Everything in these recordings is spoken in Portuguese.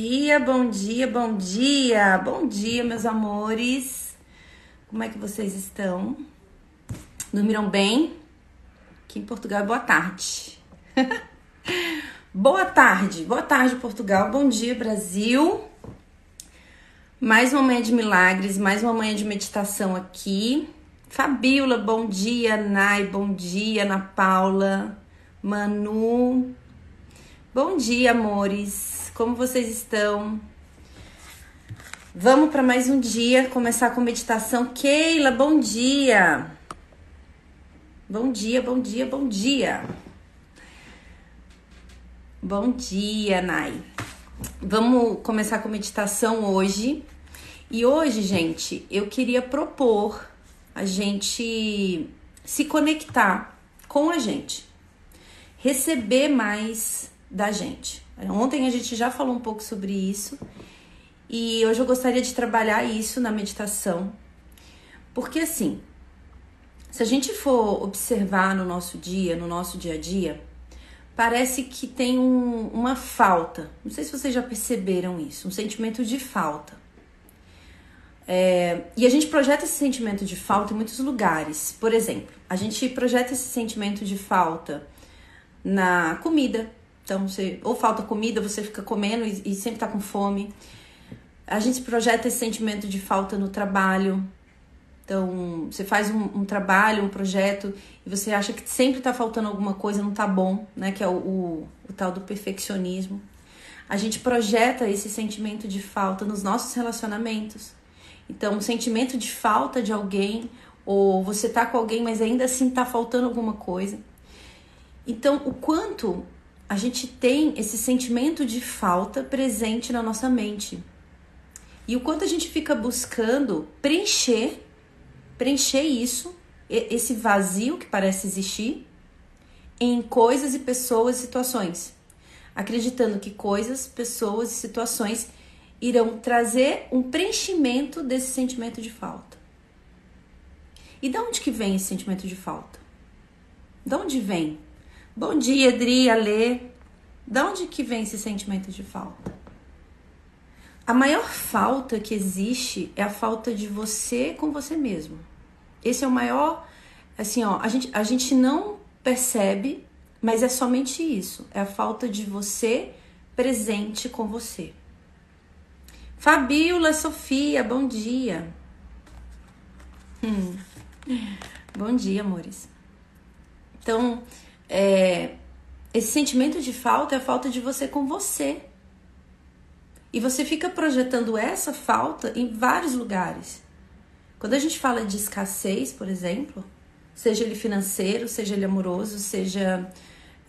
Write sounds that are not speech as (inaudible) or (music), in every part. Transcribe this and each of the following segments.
dia, bom dia, bom dia, bom dia, meus amores. Como é que vocês estão? Dormiram bem? Aqui em Portugal é boa tarde. (laughs) boa tarde, boa tarde, Portugal, bom dia, Brasil. Mais uma manhã de milagres, mais uma manhã de meditação aqui. Fabiola, bom dia. Nai, bom dia. Ana Paula, Manu. Bom dia, amores. Como vocês estão? Vamos para mais um dia, começar com meditação. Keila, bom dia. Bom dia, bom dia, bom dia. Bom dia, Nai. Vamos começar com meditação hoje. E hoje, gente, eu queria propor a gente se conectar com a gente, receber mais da gente. Ontem a gente já falou um pouco sobre isso e hoje eu gostaria de trabalhar isso na meditação. Porque assim, se a gente for observar no nosso dia, no nosso dia a dia, parece que tem um, uma falta. Não sei se vocês já perceberam isso, um sentimento de falta. É, e a gente projeta esse sentimento de falta em muitos lugares. Por exemplo, a gente projeta esse sentimento de falta na comida, então, você, ou falta comida, você fica comendo e, e sempre tá com fome. A gente projeta esse sentimento de falta no trabalho. Então, você faz um, um trabalho, um projeto, e você acha que sempre tá faltando alguma coisa, não tá bom, né? Que é o, o, o tal do perfeccionismo. A gente projeta esse sentimento de falta nos nossos relacionamentos. Então, o sentimento de falta de alguém, ou você tá com alguém, mas ainda assim tá faltando alguma coisa. Então, o quanto a gente tem esse sentimento de falta presente na nossa mente. E o quanto a gente fica buscando preencher, preencher isso, esse vazio que parece existir, em coisas e pessoas e situações. Acreditando que coisas, pessoas e situações irão trazer um preenchimento desse sentimento de falta. E de onde que vem esse sentimento de falta? De onde vem? Bom dia, Adri, Alê. De onde que vem esse sentimento de falta? A maior falta que existe é a falta de você com você mesmo. Esse é o maior, assim, ó, a gente, a gente não percebe, mas é somente isso. É a falta de você presente com você. Fabiola, Sofia, bom dia. Hum. Bom dia, amores. Então, é, esse sentimento de falta é a falta de você com você. E você fica projetando essa falta em vários lugares. Quando a gente fala de escassez, por exemplo, seja ele financeiro, seja ele amoroso, seja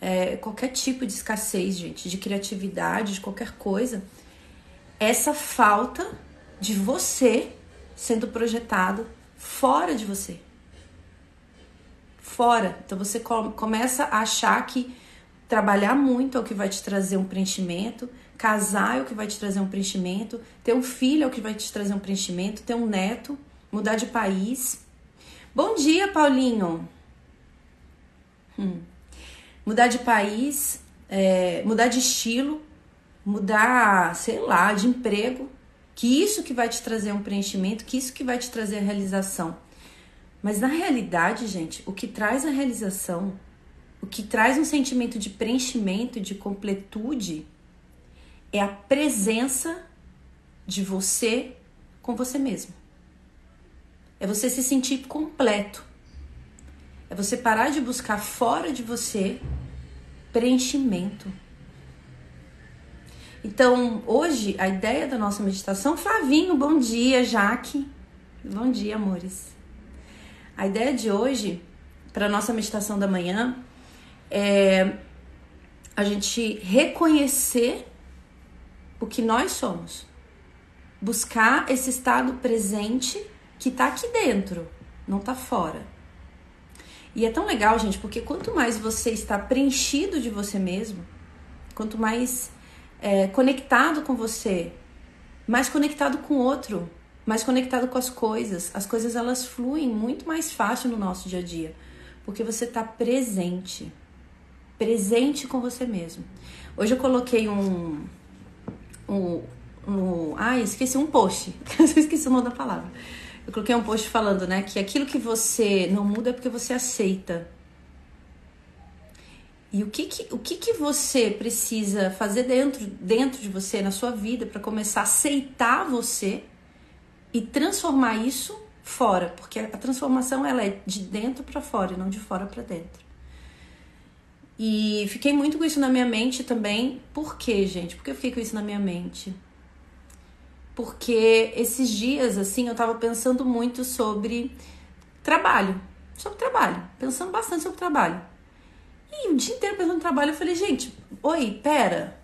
é, qualquer tipo de escassez, gente, de criatividade, de qualquer coisa, essa falta de você sendo projetado fora de você fora. Então você começa a achar que trabalhar muito é o que vai te trazer um preenchimento, casar é o que vai te trazer um preenchimento, ter um filho é o que vai te trazer um preenchimento, ter um neto, mudar de país. Bom dia, Paulinho. Hum. Mudar de país, é, mudar de estilo, mudar, sei lá, de emprego, que isso que vai te trazer um preenchimento, que isso que vai te trazer a realização. Mas na realidade, gente, o que traz a realização, o que traz um sentimento de preenchimento, de completude, é a presença de você com você mesmo. É você se sentir completo. É você parar de buscar fora de você preenchimento. Então, hoje, a ideia da nossa meditação, Flavinho, bom dia, Jaque. Bom dia, amores. A ideia de hoje, para nossa meditação da manhã, é a gente reconhecer o que nós somos. Buscar esse estado presente que está aqui dentro, não está fora. E é tão legal, gente, porque quanto mais você está preenchido de você mesmo, quanto mais é, conectado com você, mais conectado com o outro, mais conectado com as coisas. As coisas elas fluem muito mais fácil no nosso dia a dia, porque você está presente, presente com você mesmo. Hoje eu coloquei um um, um ah, esqueci um post. (laughs) esqueci o nome da palavra. Eu coloquei um post falando, né, que aquilo que você não muda é porque você aceita. E o que que, o que, que você precisa fazer dentro, dentro de você, na sua vida, para começar a aceitar você e transformar isso fora? Porque a transformação ela é de dentro para fora e não de fora para dentro. E fiquei muito com isso na minha mente também. Por quê, gente? Por que eu fiquei com isso na minha mente? Porque esses dias, assim, eu tava pensando muito sobre trabalho. Sobre trabalho. Pensando bastante sobre trabalho. E o dia inteiro pensando no trabalho, eu falei, gente, oi, pera,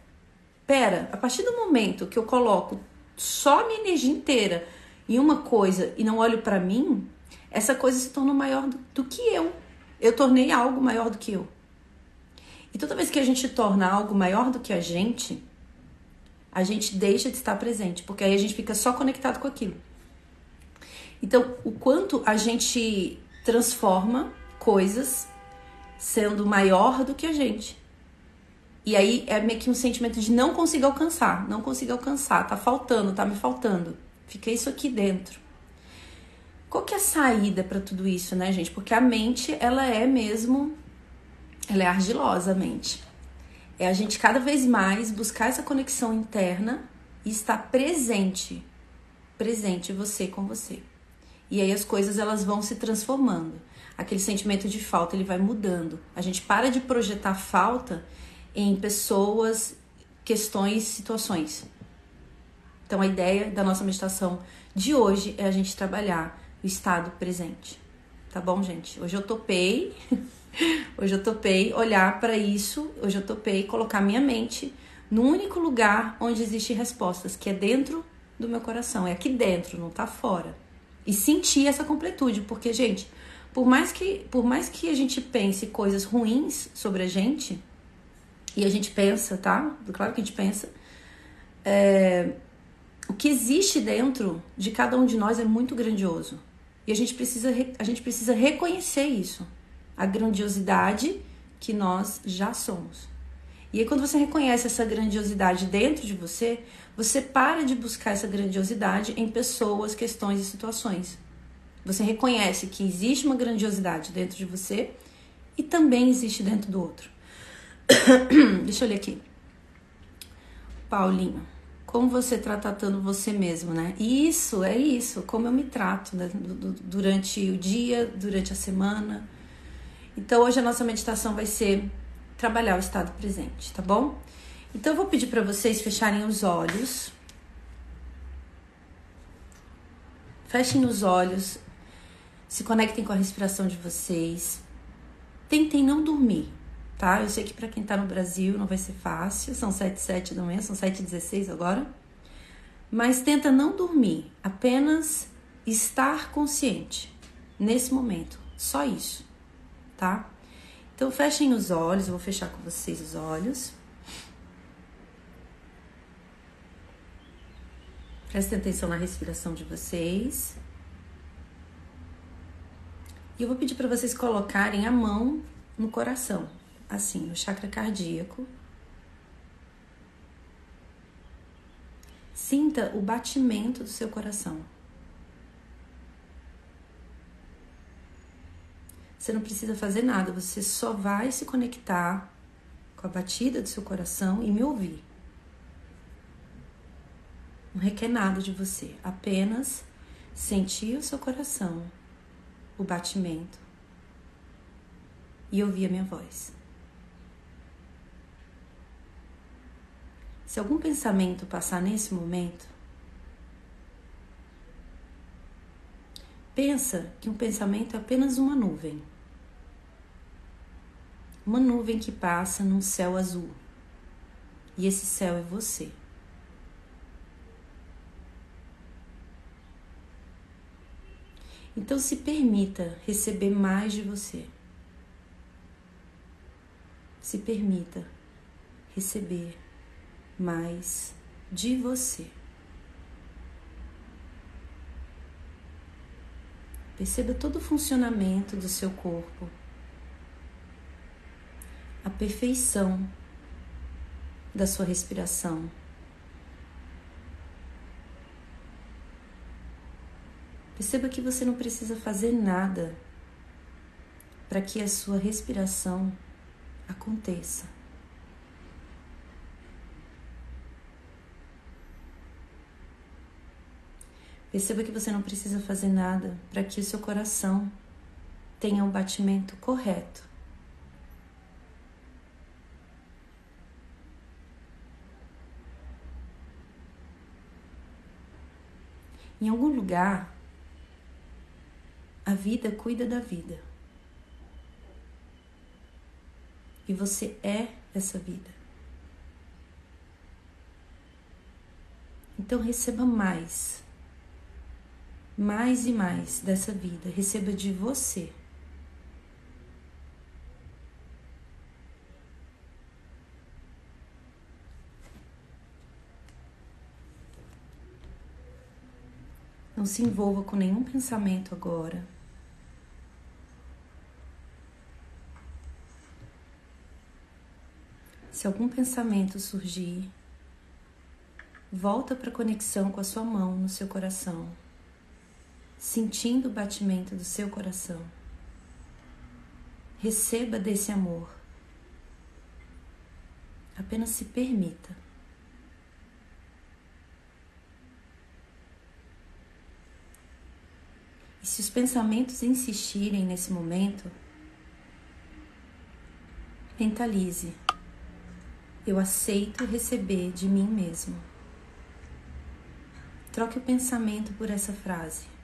pera, a partir do momento que eu coloco só a minha energia inteira em uma coisa e não olho para mim, essa coisa se tornou maior do, do, que eu. Eu tornei algo maior do que eu. E toda vez que a gente torna algo maior do que a gente, a gente deixa de estar presente, porque aí a gente fica só conectado com aquilo. Então, o quanto a gente transforma coisas sendo maior do que a gente. E aí é meio que um sentimento de não conseguir alcançar, não conseguir alcançar, tá faltando, tá me faltando. Fica isso aqui dentro. Qual que é a saída para tudo isso, né, gente? Porque a mente, ela é mesmo, ela é argilosa a mente. É a gente cada vez mais buscar essa conexão interna e estar presente, presente você com você. E aí as coisas elas vão se transformando aquele sentimento de falta ele vai mudando. A gente para de projetar falta em pessoas, questões, situações. Então a ideia da nossa meditação de hoje é a gente trabalhar o estado presente. Tá bom, gente? Hoje eu topei, (laughs) hoje eu topei olhar para isso, hoje eu topei colocar minha mente no único lugar onde existem respostas, que é dentro do meu coração, é aqui dentro, não tá fora. E sentir essa completude, porque, gente, por mais que, por mais que a gente pense coisas ruins sobre a gente, e a gente pensa, tá? Claro que a gente pensa, é, o que existe dentro de cada um de nós é muito grandioso. E a gente precisa, a gente precisa reconhecer isso, a grandiosidade que nós já somos. E aí, quando você reconhece essa grandiosidade dentro de você, você para de buscar essa grandiosidade em pessoas, questões e situações. Você reconhece que existe uma grandiosidade dentro de você e também existe dentro do outro. (coughs) Deixa eu ler aqui. Paulinho, como você está tratando você mesmo, né? Isso, é isso, como eu me trato né? durante o dia, durante a semana. Então hoje a nossa meditação vai ser trabalhar o estado presente, tá bom? Então eu vou pedir para vocês fecharem os olhos. Fechem os olhos se conectem com a respiração de vocês. Tentem não dormir, tá? Eu sei que para quem tá no Brasil não vai ser fácil, são 7 7 da manhã, são 7 16 agora. Mas tenta não dormir, apenas estar consciente nesse momento, só isso, tá? Então fechem os olhos, eu vou fechar com vocês os olhos. Prestem atenção na respiração de vocês. E eu vou pedir para vocês colocarem a mão no coração, assim, no chakra cardíaco. Sinta o batimento do seu coração. Você não precisa fazer nada, você só vai se conectar com a batida do seu coração e me ouvir. Não requer nada de você, apenas sentir o seu coração o batimento e ouvir a minha voz. Se algum pensamento passar nesse momento, pensa que um pensamento é apenas uma nuvem. Uma nuvem que passa num céu azul. E esse céu é você. Então se permita receber mais de você. Se permita receber mas de você. Perceba todo o funcionamento do seu corpo, a perfeição da sua respiração. Perceba que você não precisa fazer nada para que a sua respiração aconteça. Perceba que você não precisa fazer nada para que o seu coração tenha um batimento correto. Em algum lugar, a vida cuida da vida. E você é essa vida. Então receba mais mais e mais dessa vida, receba de você. Não se envolva com nenhum pensamento agora. Se algum pensamento surgir, volta para a conexão com a sua mão no seu coração sentindo o batimento do seu coração. Receba desse amor. Apenas se permita. E se os pensamentos insistirem nesse momento, mentalize. Eu aceito receber de mim mesmo. Troque o pensamento por essa frase.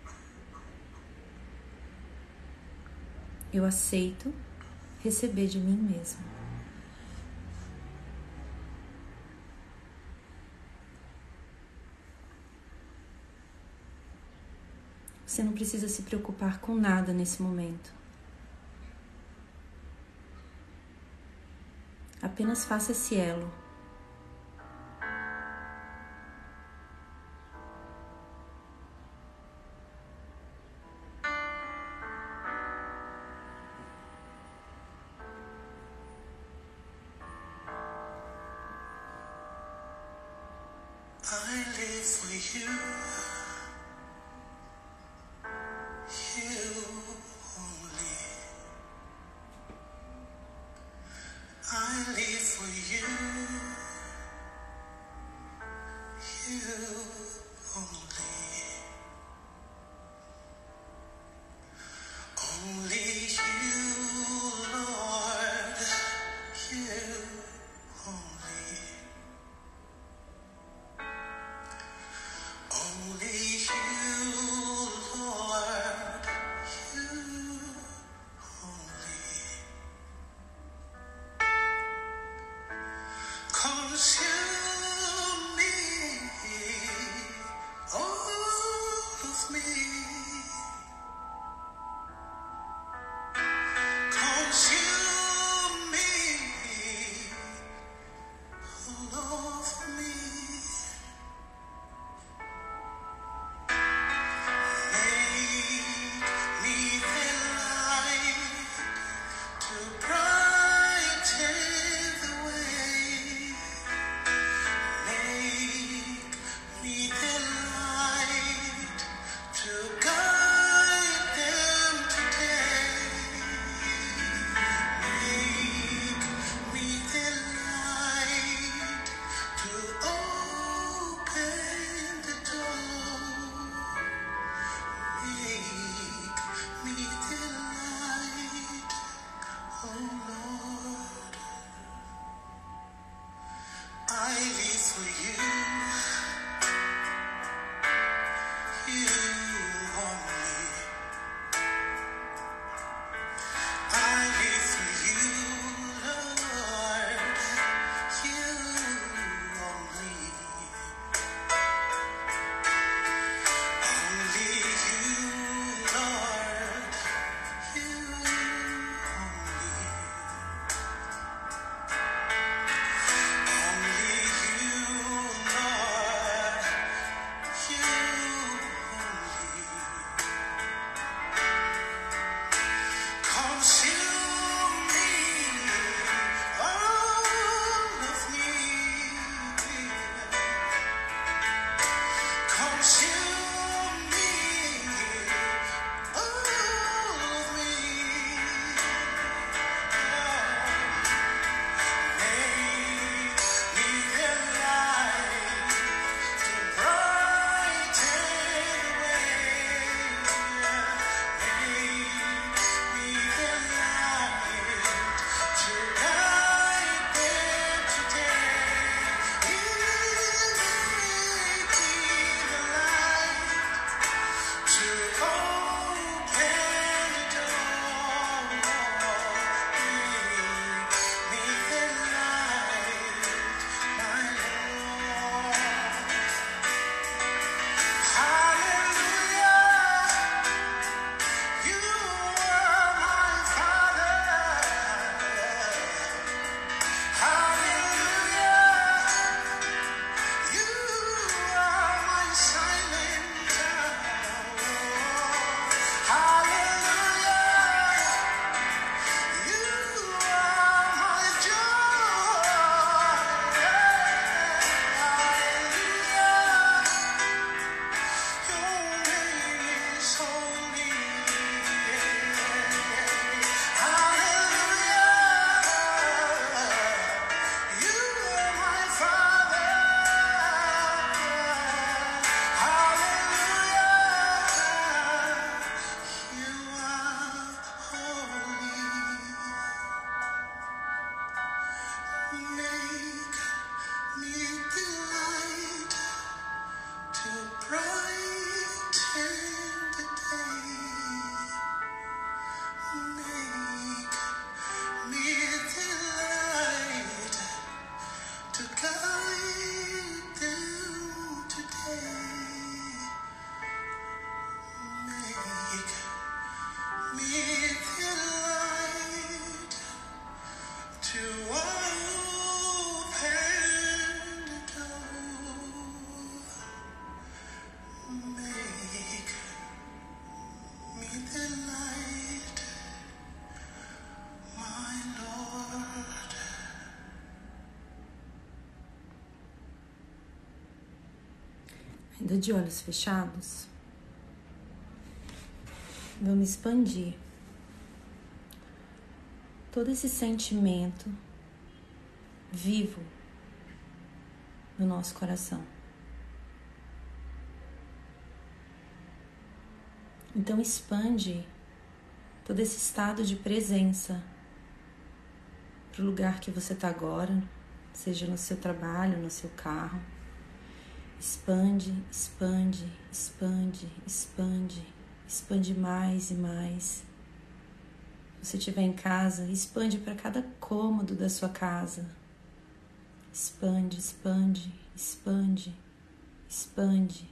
Eu aceito receber de mim mesmo. Você não precisa se preocupar com nada nesse momento. Apenas faça esse elo time. De olhos fechados, vamos expandir todo esse sentimento vivo no nosso coração. Então expande todo esse estado de presença para o lugar que você está agora, seja no seu trabalho, no seu carro. Expande, expande, expande, expande, expande mais e mais. Se você estiver em casa, expande para cada cômodo da sua casa. Expande, expande, expande, expande.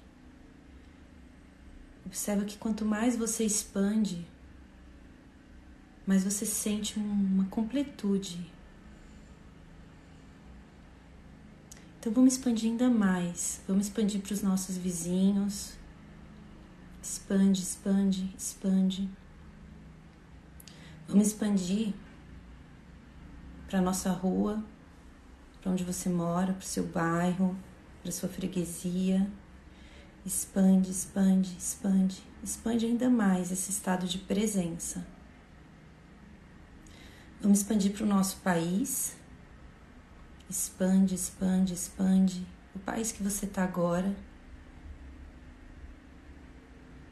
Observa que quanto mais você expande, mais você sente uma completude Então vamos expandir ainda mais. Vamos expandir para os nossos vizinhos. Expande, expande, expande. Vamos expandir para a nossa rua, para onde você mora, para o seu bairro, para sua freguesia. Expande, expande, expande, expande ainda mais esse estado de presença. Vamos expandir para o nosso país, Expande, expande, expande o país que você está agora.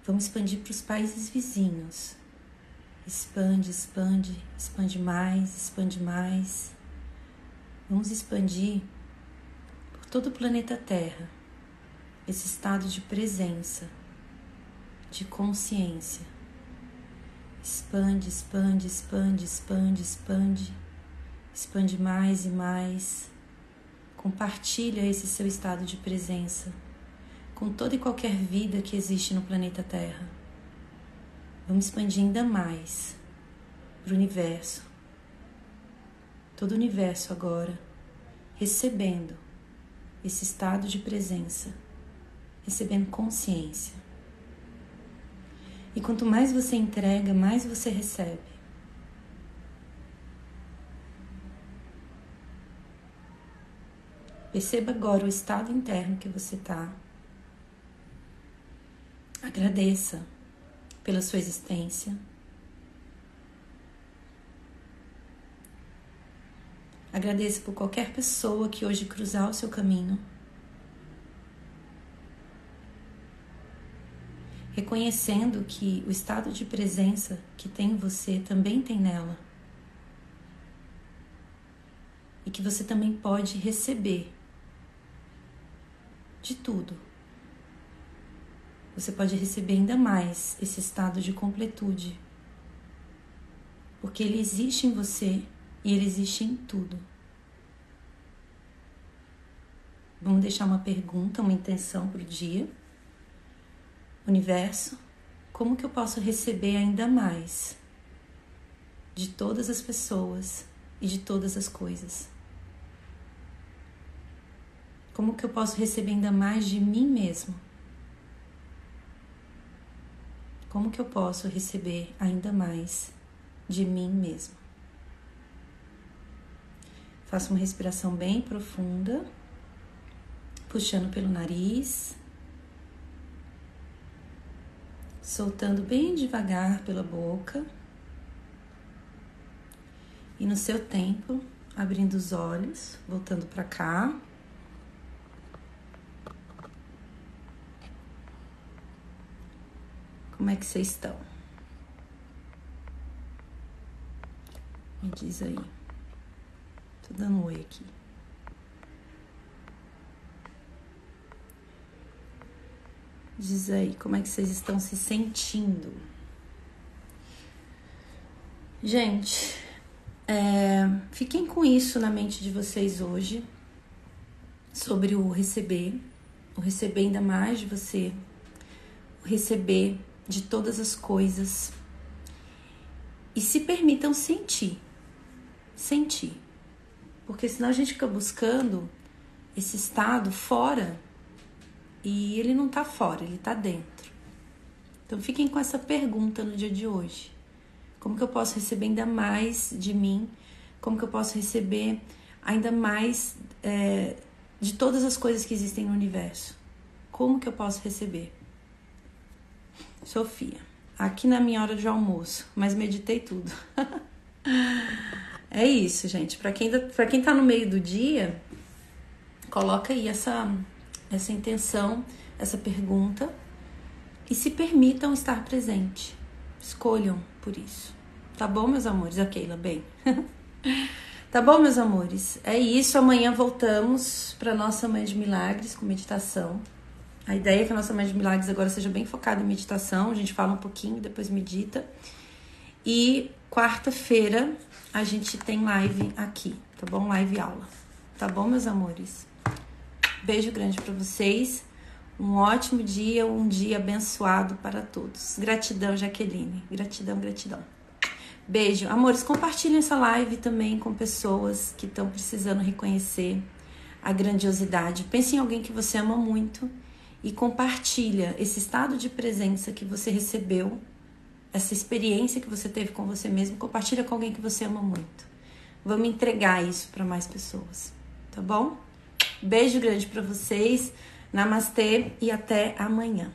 Vamos expandir para os países vizinhos. Expande, expande, expande mais, expande mais. Vamos expandir por todo o planeta Terra esse estado de presença, de consciência. Expande, expande, expande, expande, expande. Expande mais e mais. Compartilha esse seu estado de presença com toda e qualquer vida que existe no planeta Terra. Vamos expandir ainda mais para o universo. Todo o universo agora recebendo esse estado de presença, recebendo consciência. E quanto mais você entrega, mais você recebe. Perceba agora o estado interno que você está. Agradeça pela sua existência. Agradeça por qualquer pessoa que hoje cruzar o seu caminho. Reconhecendo que o estado de presença que tem em você também tem nela. E que você também pode receber de tudo. Você pode receber ainda mais esse estado de completude, porque ele existe em você e ele existe em tudo. Vamos deixar uma pergunta, uma intenção para o dia. Universo, como que eu posso receber ainda mais de todas as pessoas e de todas as coisas? Como que eu posso receber ainda mais de mim mesmo? Como que eu posso receber ainda mais de mim mesmo? Faça uma respiração bem profunda, puxando pelo nariz, soltando bem devagar pela boca. E no seu tempo, abrindo os olhos, voltando para cá. Como é que vocês estão? Me diz aí. Tô dando um oi aqui. Diz aí como é que vocês estão se sentindo. Gente, é, fiquem com isso na mente de vocês hoje sobre o receber, o receber ainda mais de você, o receber de todas as coisas e se permitam sentir, sentir, porque senão a gente fica buscando esse estado fora e ele não tá fora, ele tá dentro. Então fiquem com essa pergunta no dia de hoje. Como que eu posso receber ainda mais de mim? Como que eu posso receber ainda mais é, de todas as coisas que existem no universo? Como que eu posso receber? Sofia, aqui na minha hora de almoço, mas meditei tudo. (laughs) é isso, gente. Para quem, pra quem tá no meio do dia, coloca aí essa, essa intenção, essa pergunta e se permitam estar presente. Escolham por isso. Tá bom, meus amores? A Keila, bem. (laughs) tá bom, meus amores? É isso. Amanhã voltamos para nossa Mãe de Milagres com meditação. A ideia é que a nossa Mãe de Milagres agora seja bem focada em meditação. A gente fala um pouquinho, depois medita. E quarta-feira a gente tem live aqui, tá bom? Live aula. Tá bom, meus amores? Beijo grande para vocês. Um ótimo dia, um dia abençoado para todos. Gratidão, Jaqueline. Gratidão, gratidão. Beijo. Amores, compartilhem essa live também com pessoas que estão precisando reconhecer a grandiosidade. Pense em alguém que você ama muito e compartilha esse estado de presença que você recebeu, essa experiência que você teve com você mesmo, compartilha com alguém que você ama muito. Vamos entregar isso para mais pessoas, tá bom? Beijo grande para vocês. Namastê e até amanhã.